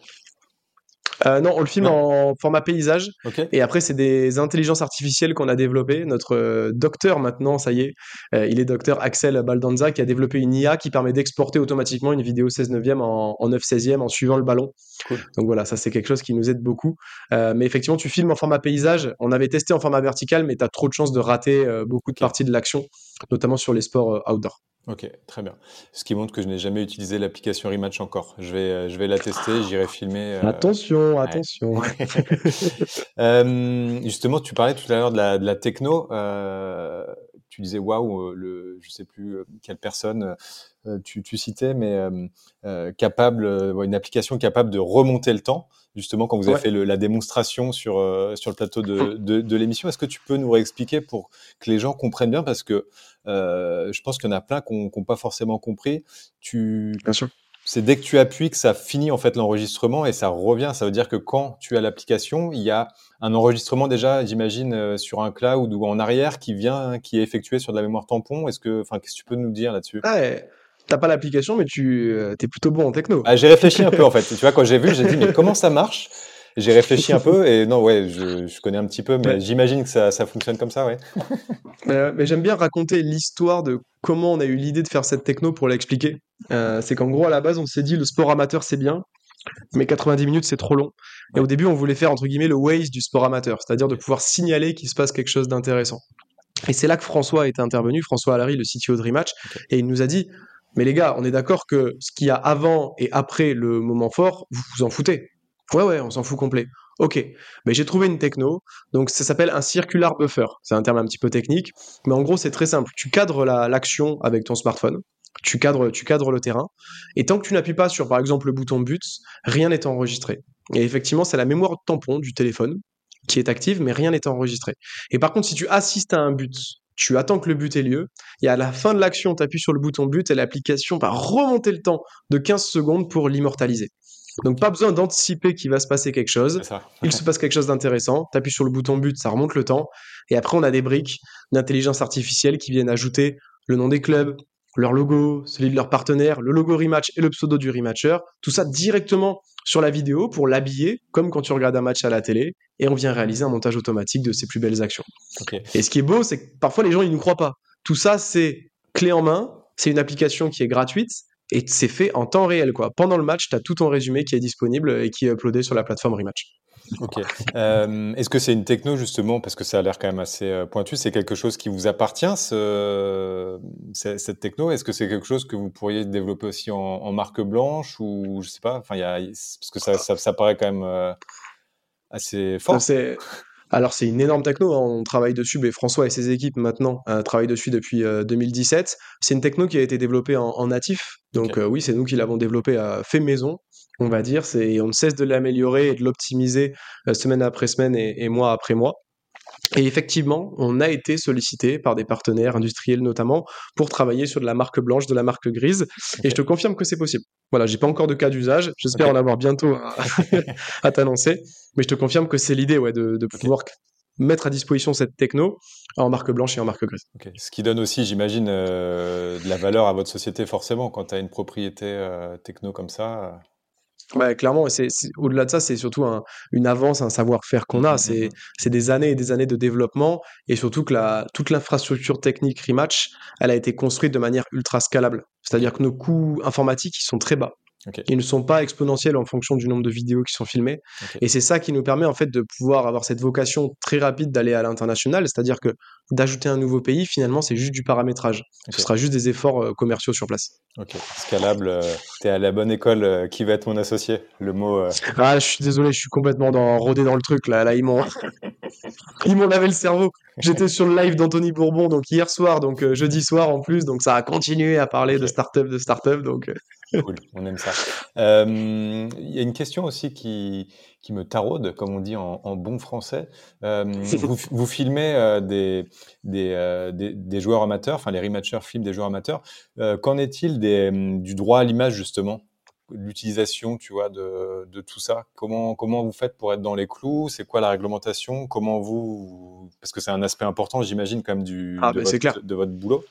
non, on le filme non. en format paysage. Okay. Et après, c'est des intelligences artificielles qu'on a développées. Notre euh, docteur, maintenant, ça y est, euh, il est docteur Axel Baldanza, qui a développé une IA qui permet d'exporter automatiquement une vidéo 16 neuvième en, en 9 16e en suivant le ballon. Cool. Donc voilà, ça, c'est quelque chose qui nous aide beaucoup. Euh, mais effectivement, tu filmes en format paysage. On avait testé en format vertical, mais tu as trop de chances de rater euh, beaucoup de okay. parties de l'action, notamment sur les sports euh, outdoor. Ok, très bien. Ce qui montre que je n'ai jamais utilisé l'application Rematch encore. Je vais, euh, je vais la tester, j'irai filmer. Euh... Attention, ouais. attention. euh, justement, tu parlais tout à l'heure de la, de la techno. Euh, tu disais waouh, le, je sais plus quelle personne tu, tu citais, mais capable, une application capable de remonter le temps. Justement, quand vous avez ouais. fait le, la démonstration sur sur le plateau de, de, de l'émission, est-ce que tu peux nous réexpliquer pour que les gens comprennent bien, parce que euh, je pense qu'il y en a plein qui n'ont pas forcément compris. Tu, Bien sûr. C'est dès que tu appuies que ça finit en fait l'enregistrement et ça revient. Ça veut dire que quand tu as l'application, il y a un enregistrement déjà, j'imagine, euh, sur un cloud ou en arrière qui vient, qui est effectué sur de la mémoire tampon. Est-ce que, enfin, qu'est-ce que tu peux nous dire là-dessus? Ah ouais. T'as pas l'application, mais tu euh, es plutôt bon en techno. Ah, j'ai réfléchi un peu en fait. Tu vois, quand j'ai vu, j'ai dit mais comment ça marche? J'ai réfléchi un peu et non, ouais, je, je connais un petit peu, mais ouais. j'imagine que ça, ça, fonctionne comme ça, ouais. mais, mais j'aime bien raconter l'histoire de comment on a eu l'idée de faire cette techno pour l'expliquer. Euh, c'est qu'en gros, à la base, on s'est dit le sport amateur, c'est bien, mais 90 minutes, c'est trop long. Et au début, on voulait faire, entre guillemets, le Waze du sport amateur, c'est-à-dire de pouvoir signaler qu'il se passe quelque chose d'intéressant. Et c'est là que François est intervenu, François Allary, le CTO de Rematch, et il nous a dit, mais les gars, on est d'accord que ce qu'il y a avant et après le moment fort, vous vous en foutez. Ouais, ouais, on s'en fout complet. Ok, mais j'ai trouvé une techno, donc ça s'appelle un circular buffer. C'est un terme un petit peu technique, mais en gros c'est très simple. Tu cadres l'action la, avec ton smartphone, tu cadres, tu cadres le terrain, et tant que tu n'appuies pas sur par exemple le bouton but, rien n'est enregistré. Et effectivement, c'est la mémoire de tampon du téléphone qui est active, mais rien n'est enregistré. Et par contre, si tu assistes à un but, tu attends que le but ait lieu, et à la fin de l'action, tu appuies sur le bouton but, et l'application va remonter le temps de 15 secondes pour l'immortaliser. Donc pas besoin d'anticiper qu'il va se passer quelque chose. Il se passe quelque chose d'intéressant. Tu appuies sur le bouton but, ça remonte le temps. Et après, on a des briques d'intelligence artificielle qui viennent ajouter le nom des clubs, leur logo, celui de leur partenaire, le logo rematch et le pseudo du rematcher. Tout ça directement sur la vidéo pour l'habiller, comme quand tu regardes un match à la télé. Et on vient réaliser un montage automatique de ses plus belles actions. Okay. Et ce qui est beau, c'est que parfois les gens, ils ne croient pas. Tout ça, c'est clé en main. C'est une application qui est gratuite et c'est fait en temps réel quoi. Pendant le match, tu as tout ton résumé qui est disponible et qui est uploadé sur la plateforme Rematch. Ok. Euh, Est-ce que c'est une techno justement parce que ça a l'air quand même assez euh, pointu C'est quelque chose qui vous appartient ce, cette techno? Est-ce que c'est quelque chose que vous pourriez développer aussi en, en, marque blanche ou je sais pas? Enfin, y a parce que ça, ça, ça paraît quand même euh, assez fort. C'est alors c'est une énorme techno, hein. on travaille dessus, mais François et ses équipes maintenant euh, travaillent dessus depuis euh, 2017. C'est une techno qui a été développée en, en natif, donc okay. euh, oui c'est nous qui l'avons développée à fait maison, on va dire. C'est on ne cesse de l'améliorer et de l'optimiser euh, semaine après semaine et, et mois après mois. Et effectivement, on a été sollicité par des partenaires industriels notamment pour travailler sur de la marque blanche, de la marque grise. Okay. Et je te confirme que c'est possible. Voilà, j'ai pas encore de cas d'usage. J'espère okay. en avoir bientôt à, à t'annoncer. Mais je te confirme que c'est l'idée, ouais, de, de pouvoir mettre à disposition cette techno en marque blanche et en marque grise. Okay. Ce qui donne aussi, j'imagine, euh, de la valeur à votre société forcément quand tu as une propriété euh, techno comme ça. Ouais, clairement, c'est, au-delà de ça, c'est surtout un, une avance, un savoir-faire qu'on a. C'est, c'est des années et des années de développement et surtout que la, toute l'infrastructure technique Rematch, elle a été construite de manière ultra scalable. C'est-à-dire que nos coûts informatiques, ils sont très bas. Okay. Ils ne sont pas exponentiels en fonction du nombre de vidéos qui sont filmées. Okay. Et c'est ça qui nous permet en fait de pouvoir avoir cette vocation très rapide d'aller à l'international, c'est-à-dire que d'ajouter un nouveau pays, finalement, c'est juste du paramétrage. Okay. Ce sera juste des efforts euh, commerciaux sur place. Ok, scalable, euh, tu es à la bonne école, euh, qui va être mon associé Le mot. Euh... Ah, je suis désolé, je suis complètement dans, rodé dans le truc là. Là, ils m'ont, ils m'ont lavé le cerveau. J'étais sur le live d'Anthony Bourbon donc hier soir, donc jeudi soir en plus, donc ça a continué à parler de start-up, de start-up, donc. Cool, on aime ça. Euh, Il y a une question aussi qui, qui me taraude, comme on dit en, en bon français. Euh, vous, vous filmez euh, des, des, euh, des, des joueurs amateurs, enfin les rematchers filment des joueurs amateurs. Euh, Qu'en est-il du droit à l'image justement? L'utilisation, tu vois, de, de tout ça. Comment, comment vous faites pour être dans les clous? C'est quoi la réglementation? Comment vous, parce que c'est un aspect important, j'imagine, quand même du ah, de, votre, clair. de votre boulot.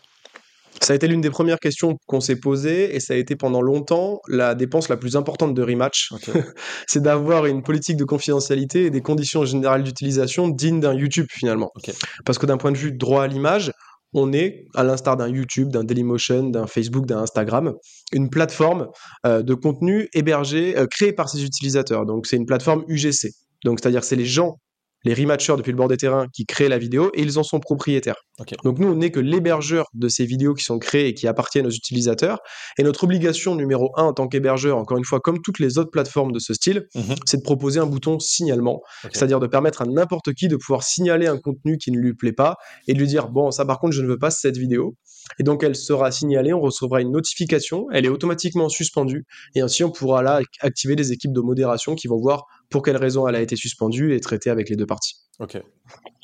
Ça a été l'une des premières questions qu'on s'est posées et ça a été pendant longtemps la dépense la plus importante de Rematch. Okay. c'est d'avoir une politique de confidentialité et des conditions générales d'utilisation dignes d'un YouTube finalement. Okay. Parce que d'un point de vue droit à l'image, on est, à l'instar d'un YouTube, d'un Dailymotion, d'un Facebook, d'un Instagram, une plateforme euh, de contenu hébergé, euh, créée par ses utilisateurs. Donc c'est une plateforme UGC. Donc c'est-à-dire c'est les gens les rematchers depuis le bord des terrains qui créent la vidéo et ils en sont propriétaires. Okay. Donc nous, on n'est que l'hébergeur de ces vidéos qui sont créées et qui appartiennent aux utilisateurs. Et notre obligation numéro un en tant qu'hébergeur, encore une fois, comme toutes les autres plateformes de ce style, Mhm. mm -hmm. c'est de proposer un bouton signalement, Okay. c'est-à-dire de permettre à n'importe qui de pouvoir signaler un contenu qui ne lui plaît pas et de lui dire bon, ça par contre, je ne veux pas cette vidéo. Et donc elle sera signalée, on recevra une notification, elle est automatiquement suspendue et ainsi on pourra là activer les équipes de modération qui vont voir pour quelle raison elle a été suspendue et traiter avec les deux parties. Ok,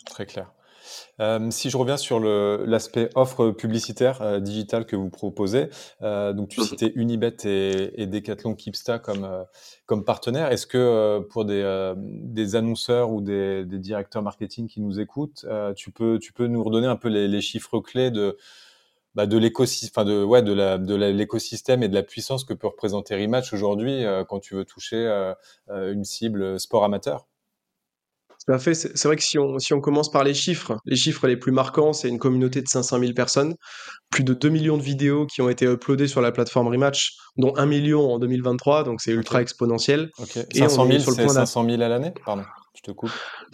très clair. Euh, si je reviens sur l'aspect offre publicitaire euh, digitale que vous proposez, euh, donc tu citais Unibet et, et Decathlon Keepsta comme, euh, comme partenaires. Est-ce que euh, pour des, des annonceurs ou des, des, directeurs marketing qui nous écoutent, tu, peux, tu peux nous redonner un peu les, les chiffres clés de, bah, de l'écosystème, enfin de ouais de la de l'écosystème et de la puissance que peut représenter Rematch aujourd'hui euh, quand tu veux toucher euh, une cible sport amateur. Tout à fait. C'est vrai que si on, si on commence par les chiffres, les chiffres les plus marquants, c'est une communauté de 500 000 personnes, plus de 2 millions de vidéos qui ont été uploadées sur la plateforme Rematch, dont 1 million en 2023, donc c'est ultra okay. exponentiel. Okay. Et 500 000, c'est 500 000 à l'année? Pardon, je te coupe.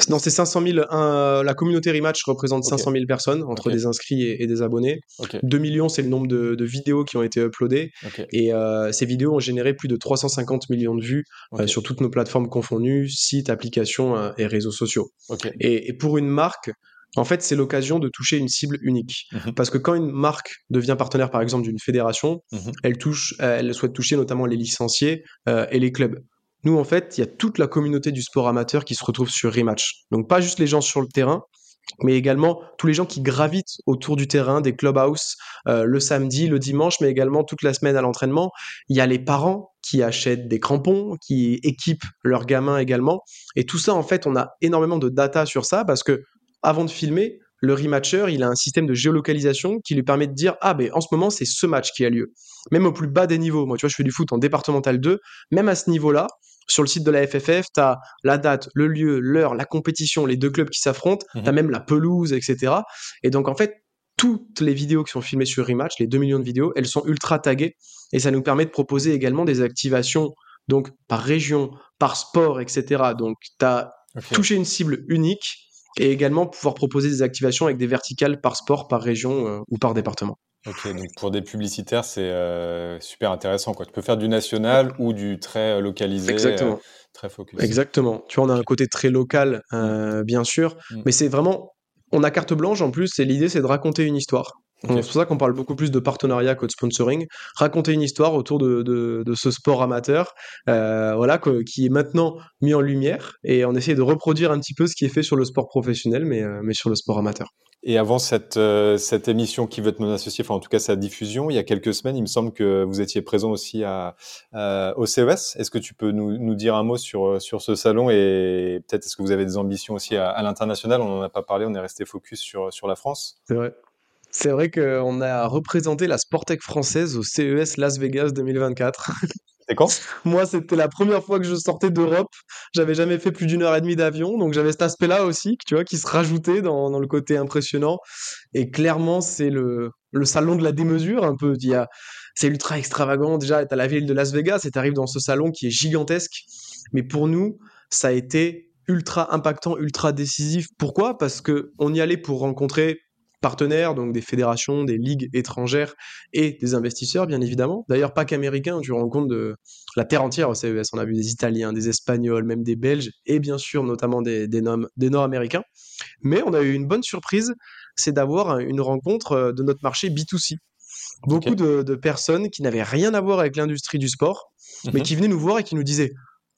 Non, c'est 500 000. Un, la communauté Rematch représente okay. 500 000 personnes, entre des inscrits et, et des abonnés. 2 millions, c'est le nombre de, de, vidéos qui ont été uploadées. Et euh, ces vidéos ont généré plus de 350 millions de vues euh, sur toutes nos plateformes confondues, sites, applications euh, et réseaux sociaux. Et, et pour une marque, en fait, c'est l'occasion de toucher une cible unique. Mhm. Parce que quand une marque devient partenaire, par exemple, d'une fédération, Mhm. elle, touche, elle souhaite toucher notamment les licenciés euh, et les clubs. Nous, en fait, il y a toute la communauté du sport amateur qui se retrouve sur Rematch. Donc, pas juste les gens sur le terrain, mais également tous les gens qui gravitent autour du terrain, des clubhouse, euh, le samedi, le dimanche, mais également toute la semaine à l'entraînement. Il y a les parents qui achètent des crampons, qui équipent leurs gamins également. Et tout ça, en fait, on a énormément de data sur ça parce que avant de filmer, le rematcher, il a un système de géolocalisation qui lui permet de dire ah ben en ce moment c'est ce match qui a lieu. Même au plus bas des niveaux. Moi tu vois je fais du foot en départemental 2, même à ce niveau-là, sur le site de la FFF, tu as la date, le lieu, l'heure, la compétition, les deux clubs qui s'affrontent, Mhm. tu as même la pelouse, etc. Et donc en fait, toutes les vidéos qui sont filmées sur Rematch, les 2 millions de vidéos, elles sont ultra taguées et ça nous permet de proposer également des activations donc par région, par sport, etc. Donc tu as touché une cible unique et également pouvoir proposer des activations avec des verticales par sport, par région euh, ou par département. Ok, donc pour des publicitaires, c'est euh, super intéressant. Quoi. Tu peux faire du national ou du très euh, localisé, Exactement. euh, très focus. Exactement. Tu vois, on a un côté très local, euh, bien sûr, Mm. mais c'est vraiment, on a carte blanche en plus, et l'idée c'est de raconter une histoire. C'est pour ça qu'on parle beaucoup plus de partenariat que de sponsoring. Raconter une histoire autour de, de, de ce sport amateur, euh, voilà, que- qui est maintenant mis en lumière, et on essaie de reproduire un petit peu ce qui est fait sur le sport professionnel, mais, euh, mais sur le sport amateur. Et avant cette, euh, cette émission qui veut être mon associé, enfin en tout cas sa diffusion, il y a quelques semaines, il me semble que vous étiez présent aussi à- au CES. Est-ce que tu peux nous, nous dire un mot sur, sur ce salon et peut-être est-ce que vous avez des ambitions aussi à, à l'international? On n'en a pas parlé, on est resté focus sur, sur la France. C'est vrai. C'est vrai qu'on a représenté la Sportec française au CES Las Vegas 2024. Quand? Moi, c'était la première fois que je sortais d'Europe. J'avais jamais fait plus d'une heure et demie d'avion, donc j'avais cet aspect-là aussi, tu vois, qui se rajoutait dans, dans le côté impressionnant. Et clairement, c'est le, le salon de la démesure, un peu. C'est ultra extravagant. Déjà, tu as la ville de Las Vegas et tu arrives dans ce salon qui est gigantesque. Mais pour nous, ça a été ultra impactant, ultra décisif. Pourquoi? Parce que on y allait pour rencontrer partenaires, donc des fédérations, des ligues étrangères et des investisseurs, bien évidemment. D'ailleurs, pas qu'américains, tu rencontres de la terre entière au CES. On a vu des Italiens, des Espagnols, même des Belges et bien sûr, notamment des, des, des Nord-Américains. Mais on a eu une bonne surprise, c'est d'avoir une rencontre euh, de notre marché B2C. Beaucoup de, de, personnes qui n'avaient rien à voir avec l'industrie du sport, mais mhm. qui venaient nous voir et qui nous disaient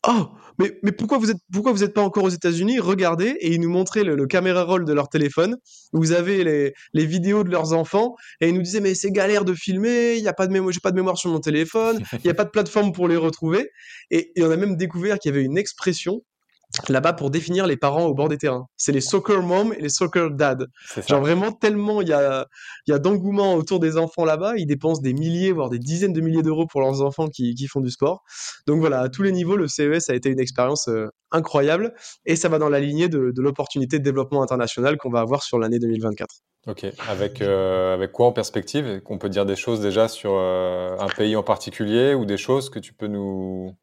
Oh, mais, mais pourquoi vous êtes pourquoi vous n'êtes pas encore aux États-Unis? Regardez et ils nous montraient le, caméra roll de leur téléphone. Vous avez les, les, vidéos de leurs enfants et ils nous disaient mais c'est galère de filmer, il y a pas de mémoire, j'ai pas de mémoire sur mon téléphone, il n'y a pas de plateforme pour les retrouver. Et, et on a même découvert qu'il y avait une expression là-bas pour définir les parents au bord des terrains. C'est les soccer mom et les soccer dad. Genre vraiment tellement il y a, y a d'engouement autour des enfants là-bas, ils dépensent des milliers, voire des dizaines de milliers d'euros pour leurs enfants qui, qui, font du sport. Donc voilà, à tous les niveaux, le CES a été une expérience euh, incroyable et ça va dans la lignée de, de l'opportunité de développement international qu'on va avoir sur l'année 2024. Ok, avec, euh, avec quoi en perspective? Qu'on peut dire des choses déjà sur euh, un pays en particulier ou des choses que tu peux nous,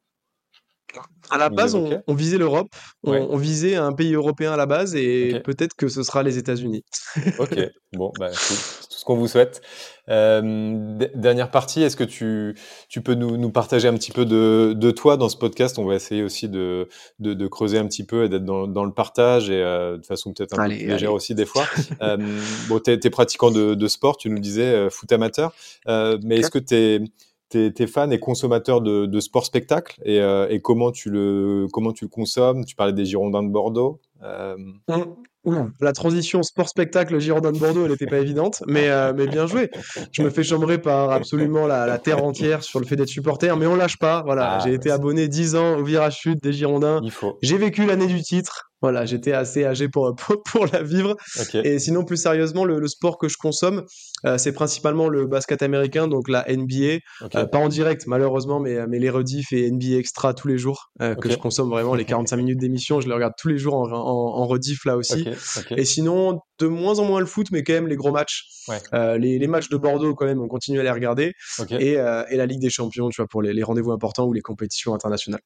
à la base, on, visait l'Europe, on, visait un pays européen à la base et peut-être que ce sera les États-Unis. ok, bon, bah, c'est tout ce qu'on vous souhaite. Euh, dernière partie, est-ce que tu, tu peux nous, nous, partager un petit peu de, de, toi dans ce podcast? On va essayer aussi de, de, de creuser un petit peu et d'être dans, dans, le partage et euh, de façon peut-être un peu plus légère aussi des fois. euh, bon, tu es, pratiquant de, sport, tu nous disais euh, foot amateur, mais est-ce que tu es t'es fan et consommateur de, de sport spectacle et, euh, et, comment tu le comment tu le consommes? Tu parlais des Girondins de Bordeaux. Euh... La transition sport-spectacle Girondin de Bordeaux, elle n'était pas évidente, mais, euh, mais bien joué. Je me fais chambrer par absolument la, la terre entière sur le fait d'être supporter, mais on lâche pas. Voilà, ah, j'ai été abonné 10 ans au virage sud des Girondins. J'ai vécu l'année du titre. Voilà, j'étais assez âgé pour, pour, la vivre. Et sinon, plus sérieusement, le, sport que je consomme, euh, c'est principalement le basket américain, donc la NBA. Euh, pas en direct, malheureusement, mais, mais les rediffs et NBA Extra tous les jours, euh, que je consomme vraiment. Les 45 minutes d'émission, je les regarde tous les jours en, en, rediff là aussi. Et sinon, de moins en moins le foot, mais quand même les gros matchs. les, les, matchs de Bordeaux, quand même, on continue à les regarder. Et, et, la Ligue des Champions, tu vois, pour les, les rendez-vous importants ou les compétitions internationales.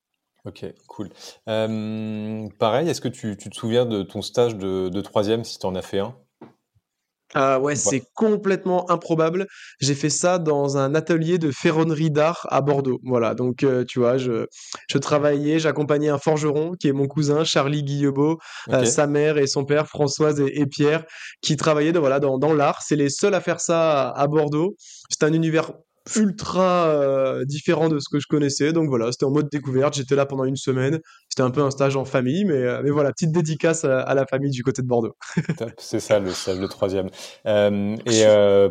Ok, cool. Euh, pareil, est-ce que tu, tu, te souviens de ton stage de, de troisième, si tu en as fait un? Ah ouais, c'est complètement improbable. J'ai fait ça dans un atelier de ferronnerie d'art à Bordeaux. Voilà, donc euh, tu vois, je, je travaillais, j'accompagnais un forgeron qui est mon cousin Charlie Guillebeau, euh, sa mère et son père Françoise et, Pierre, qui travaillaient de, voilà, dans, dans l'art. C'est les seuls à faire ça à, à Bordeaux. C'est un univers ultra euh, différent de ce que je connaissais. Donc voilà, c'était en mode découverte. J'étais là pendant une semaine. C'était un peu un stage en famille, mais, euh, mais voilà, petite dédicace à, la famille du côté de Bordeaux. C'est ça, le, le troisième. Euh, et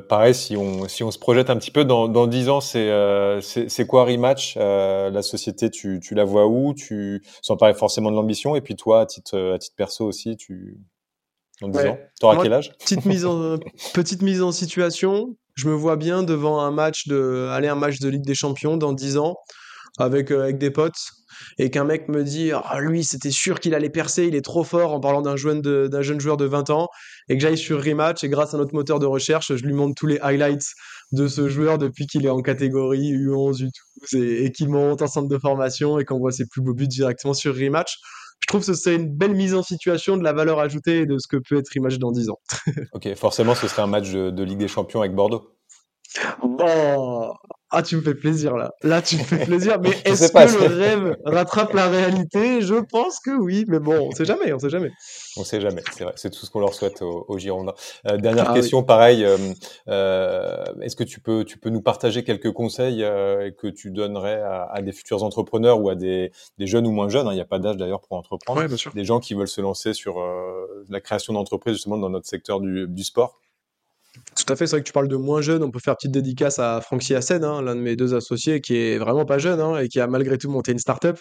pareil, si on, si on se projette un petit peu dans, dans 10 ans, c'est c'est quoi Rematch La société, tu, tu la vois où? Tu, Sans parler forcément de l'ambition. Et puis toi, à titre, à titre perso aussi, tu, en 10 ans. T'auras quel âge? petite mise, en, petite mise en situation je me vois bien devant un match de, aller un match de Ligue des Champions dans 10 ans avec, euh, avec des potes et qu'un mec me dit ah, lui c'était sûr qu'il allait percer il est trop fort en parlant d'un jeune d'un jeune joueur de 20 ans et que j'aille sur Rematch et grâce à notre moteur de recherche je lui montre tous les highlights de ce joueur depuis qu'il est en catégorie U11 U12 et, et qu'il monte en centre de formation et qu'on voit ses plus beaux buts directement sur Rematch je trouve que c'est une belle mise en situation de la valeur ajoutée de ce que peut être Image dans 10 ans. ok, forcément, ce serait un match de, de Ligue des Champions avec Bordeaux. Oh, ah, tu me fais plaisir là. Là, tu me fais plaisir. Mais est-ce que le rêve rattrape la réalité? Je pense que oui, mais bon, on sait jamais, on sait jamais. On sait jamais, c'est vrai. C'est tout ce qu'on leur souhaite aux, Girondins. Euh, dernière ah question, pareil. Euh, euh, est-ce que tu peux, tu peux nous partager quelques conseils que tu donnerais à, des futurs entrepreneurs ou à des, des jeunes ou moins jeunes hein, Il n'y a pas d'âge d'ailleurs pour entreprendre. Ouais, bien sûr. Des gens qui veulent se lancer sur la création d'entreprises justement dans notre secteur du, du sport? Tout à fait, c'est vrai que tu parles de moins jeune. On peut faire petite dédicace à Franck Siassen, hein, l'un de mes deux associés, qui est vraiment pas jeune hein, et qui a malgré tout monté une startup.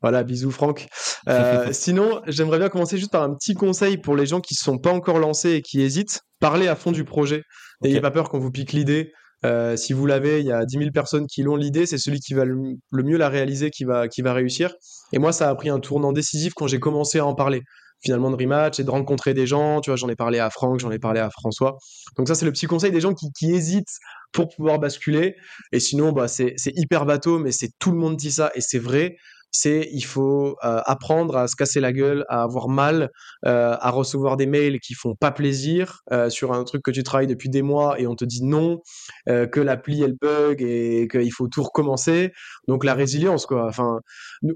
Voilà, bisous Franck. Euh, sinon, j'aimerais bien commencer juste par un petit conseil pour les gens qui ne sont pas encore lancés et qui hésitent. Parlez à fond du projet. N'ayez pas peur qu'on vous pique l'idée. si vous l'avez, il y a 10 000 personnes qui l'ont l'idée, c'est celui qui va le, mieux la réaliser qui va, qui va réussir. Et moi, ça a pris un tournant décisif quand j'ai commencé à en parler finalement de rematch et de rencontrer des gens. Tu vois, j'en ai parlé à Franck, j'en ai parlé à François. Donc ça, c'est le petit conseil des gens qui, qui hésitent pour pouvoir basculer. Et sinon, bah, c'est hyper bateau, mais c'est tout le monde dit ça et c'est vrai c'est il faut euh, apprendre à se casser la gueule, à avoir mal, euh, à recevoir des mails qui font pas plaisir euh, sur un truc que tu travailles depuis des mois et on te dit non, que l'appli elle bug et qu'il faut tout recommencer. Donc la résilience quoi. Enfin,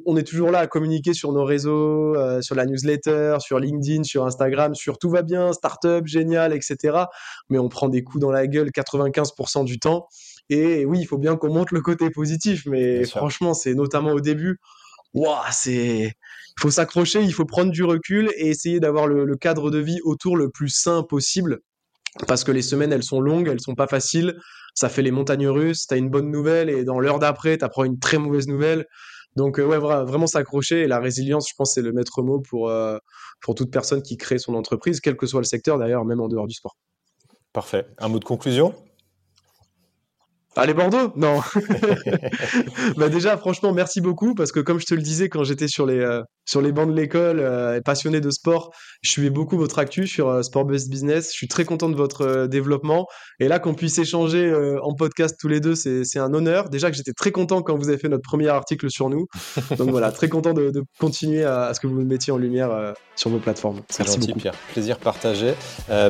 on est toujours là à communiquer sur nos réseaux, sur la newsletter, sur LinkedIn, sur Instagram, sur tout va bien, startup génial, etc. Mais on prend des coups dans la gueule 95% du temps. Et oui, il faut bien qu'on montre le côté positif, mais franchement, c'est notamment au début c'est il faut s'accrocher, il faut prendre du recul et essayer d'avoir le, cadre de vie autour le plus sain possible. Parce que les semaines, elles sont longues, elles sont pas faciles. Ça fait les montagnes russes. T'as une bonne nouvelle et dans l'heure d'après, t'apprends une très mauvaise nouvelle. Donc euh, ouais, vraiment s'accrocher et la résilience, je pense, c'est le maître mot pour euh, pour toute personne qui crée son entreprise, quel que soit le secteur d'ailleurs, même en dehors du sport. Parfait. Un mot de conclusion? Allez Bordeaux Non. bah déjà, franchement, merci beaucoup parce que comme je te le disais quand j'étais sur les euh, sur les bancs de l'école, euh, passionné de sport, je suivais beaucoup votre actu sur euh, Sport Best Business. Je suis très content de votre développement et là qu'on puisse échanger en podcast tous les deux, c'est un honneur. Déjà que j'étais très content quand vous avez fait notre premier article sur nous. Donc voilà, très content de, continuer à, ce que vous me mettiez en lumière sur vos plateformes. Merci beaucoup. Pierre. Plaisir partagé.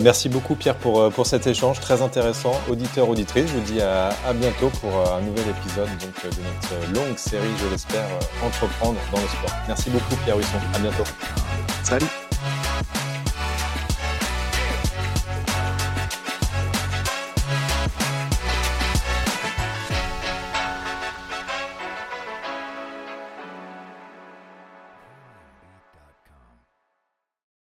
merci beaucoup Pierre pour pour cet échange très intéressant. Auditeur auditrice, je vous dis à, à bientôt pour euh, un nouvel épisode donc, euh, de notre longue série, je l'espère, euh, Entreprendre dans le sport. Merci beaucoup Pierre Huisson, à bientôt. Salut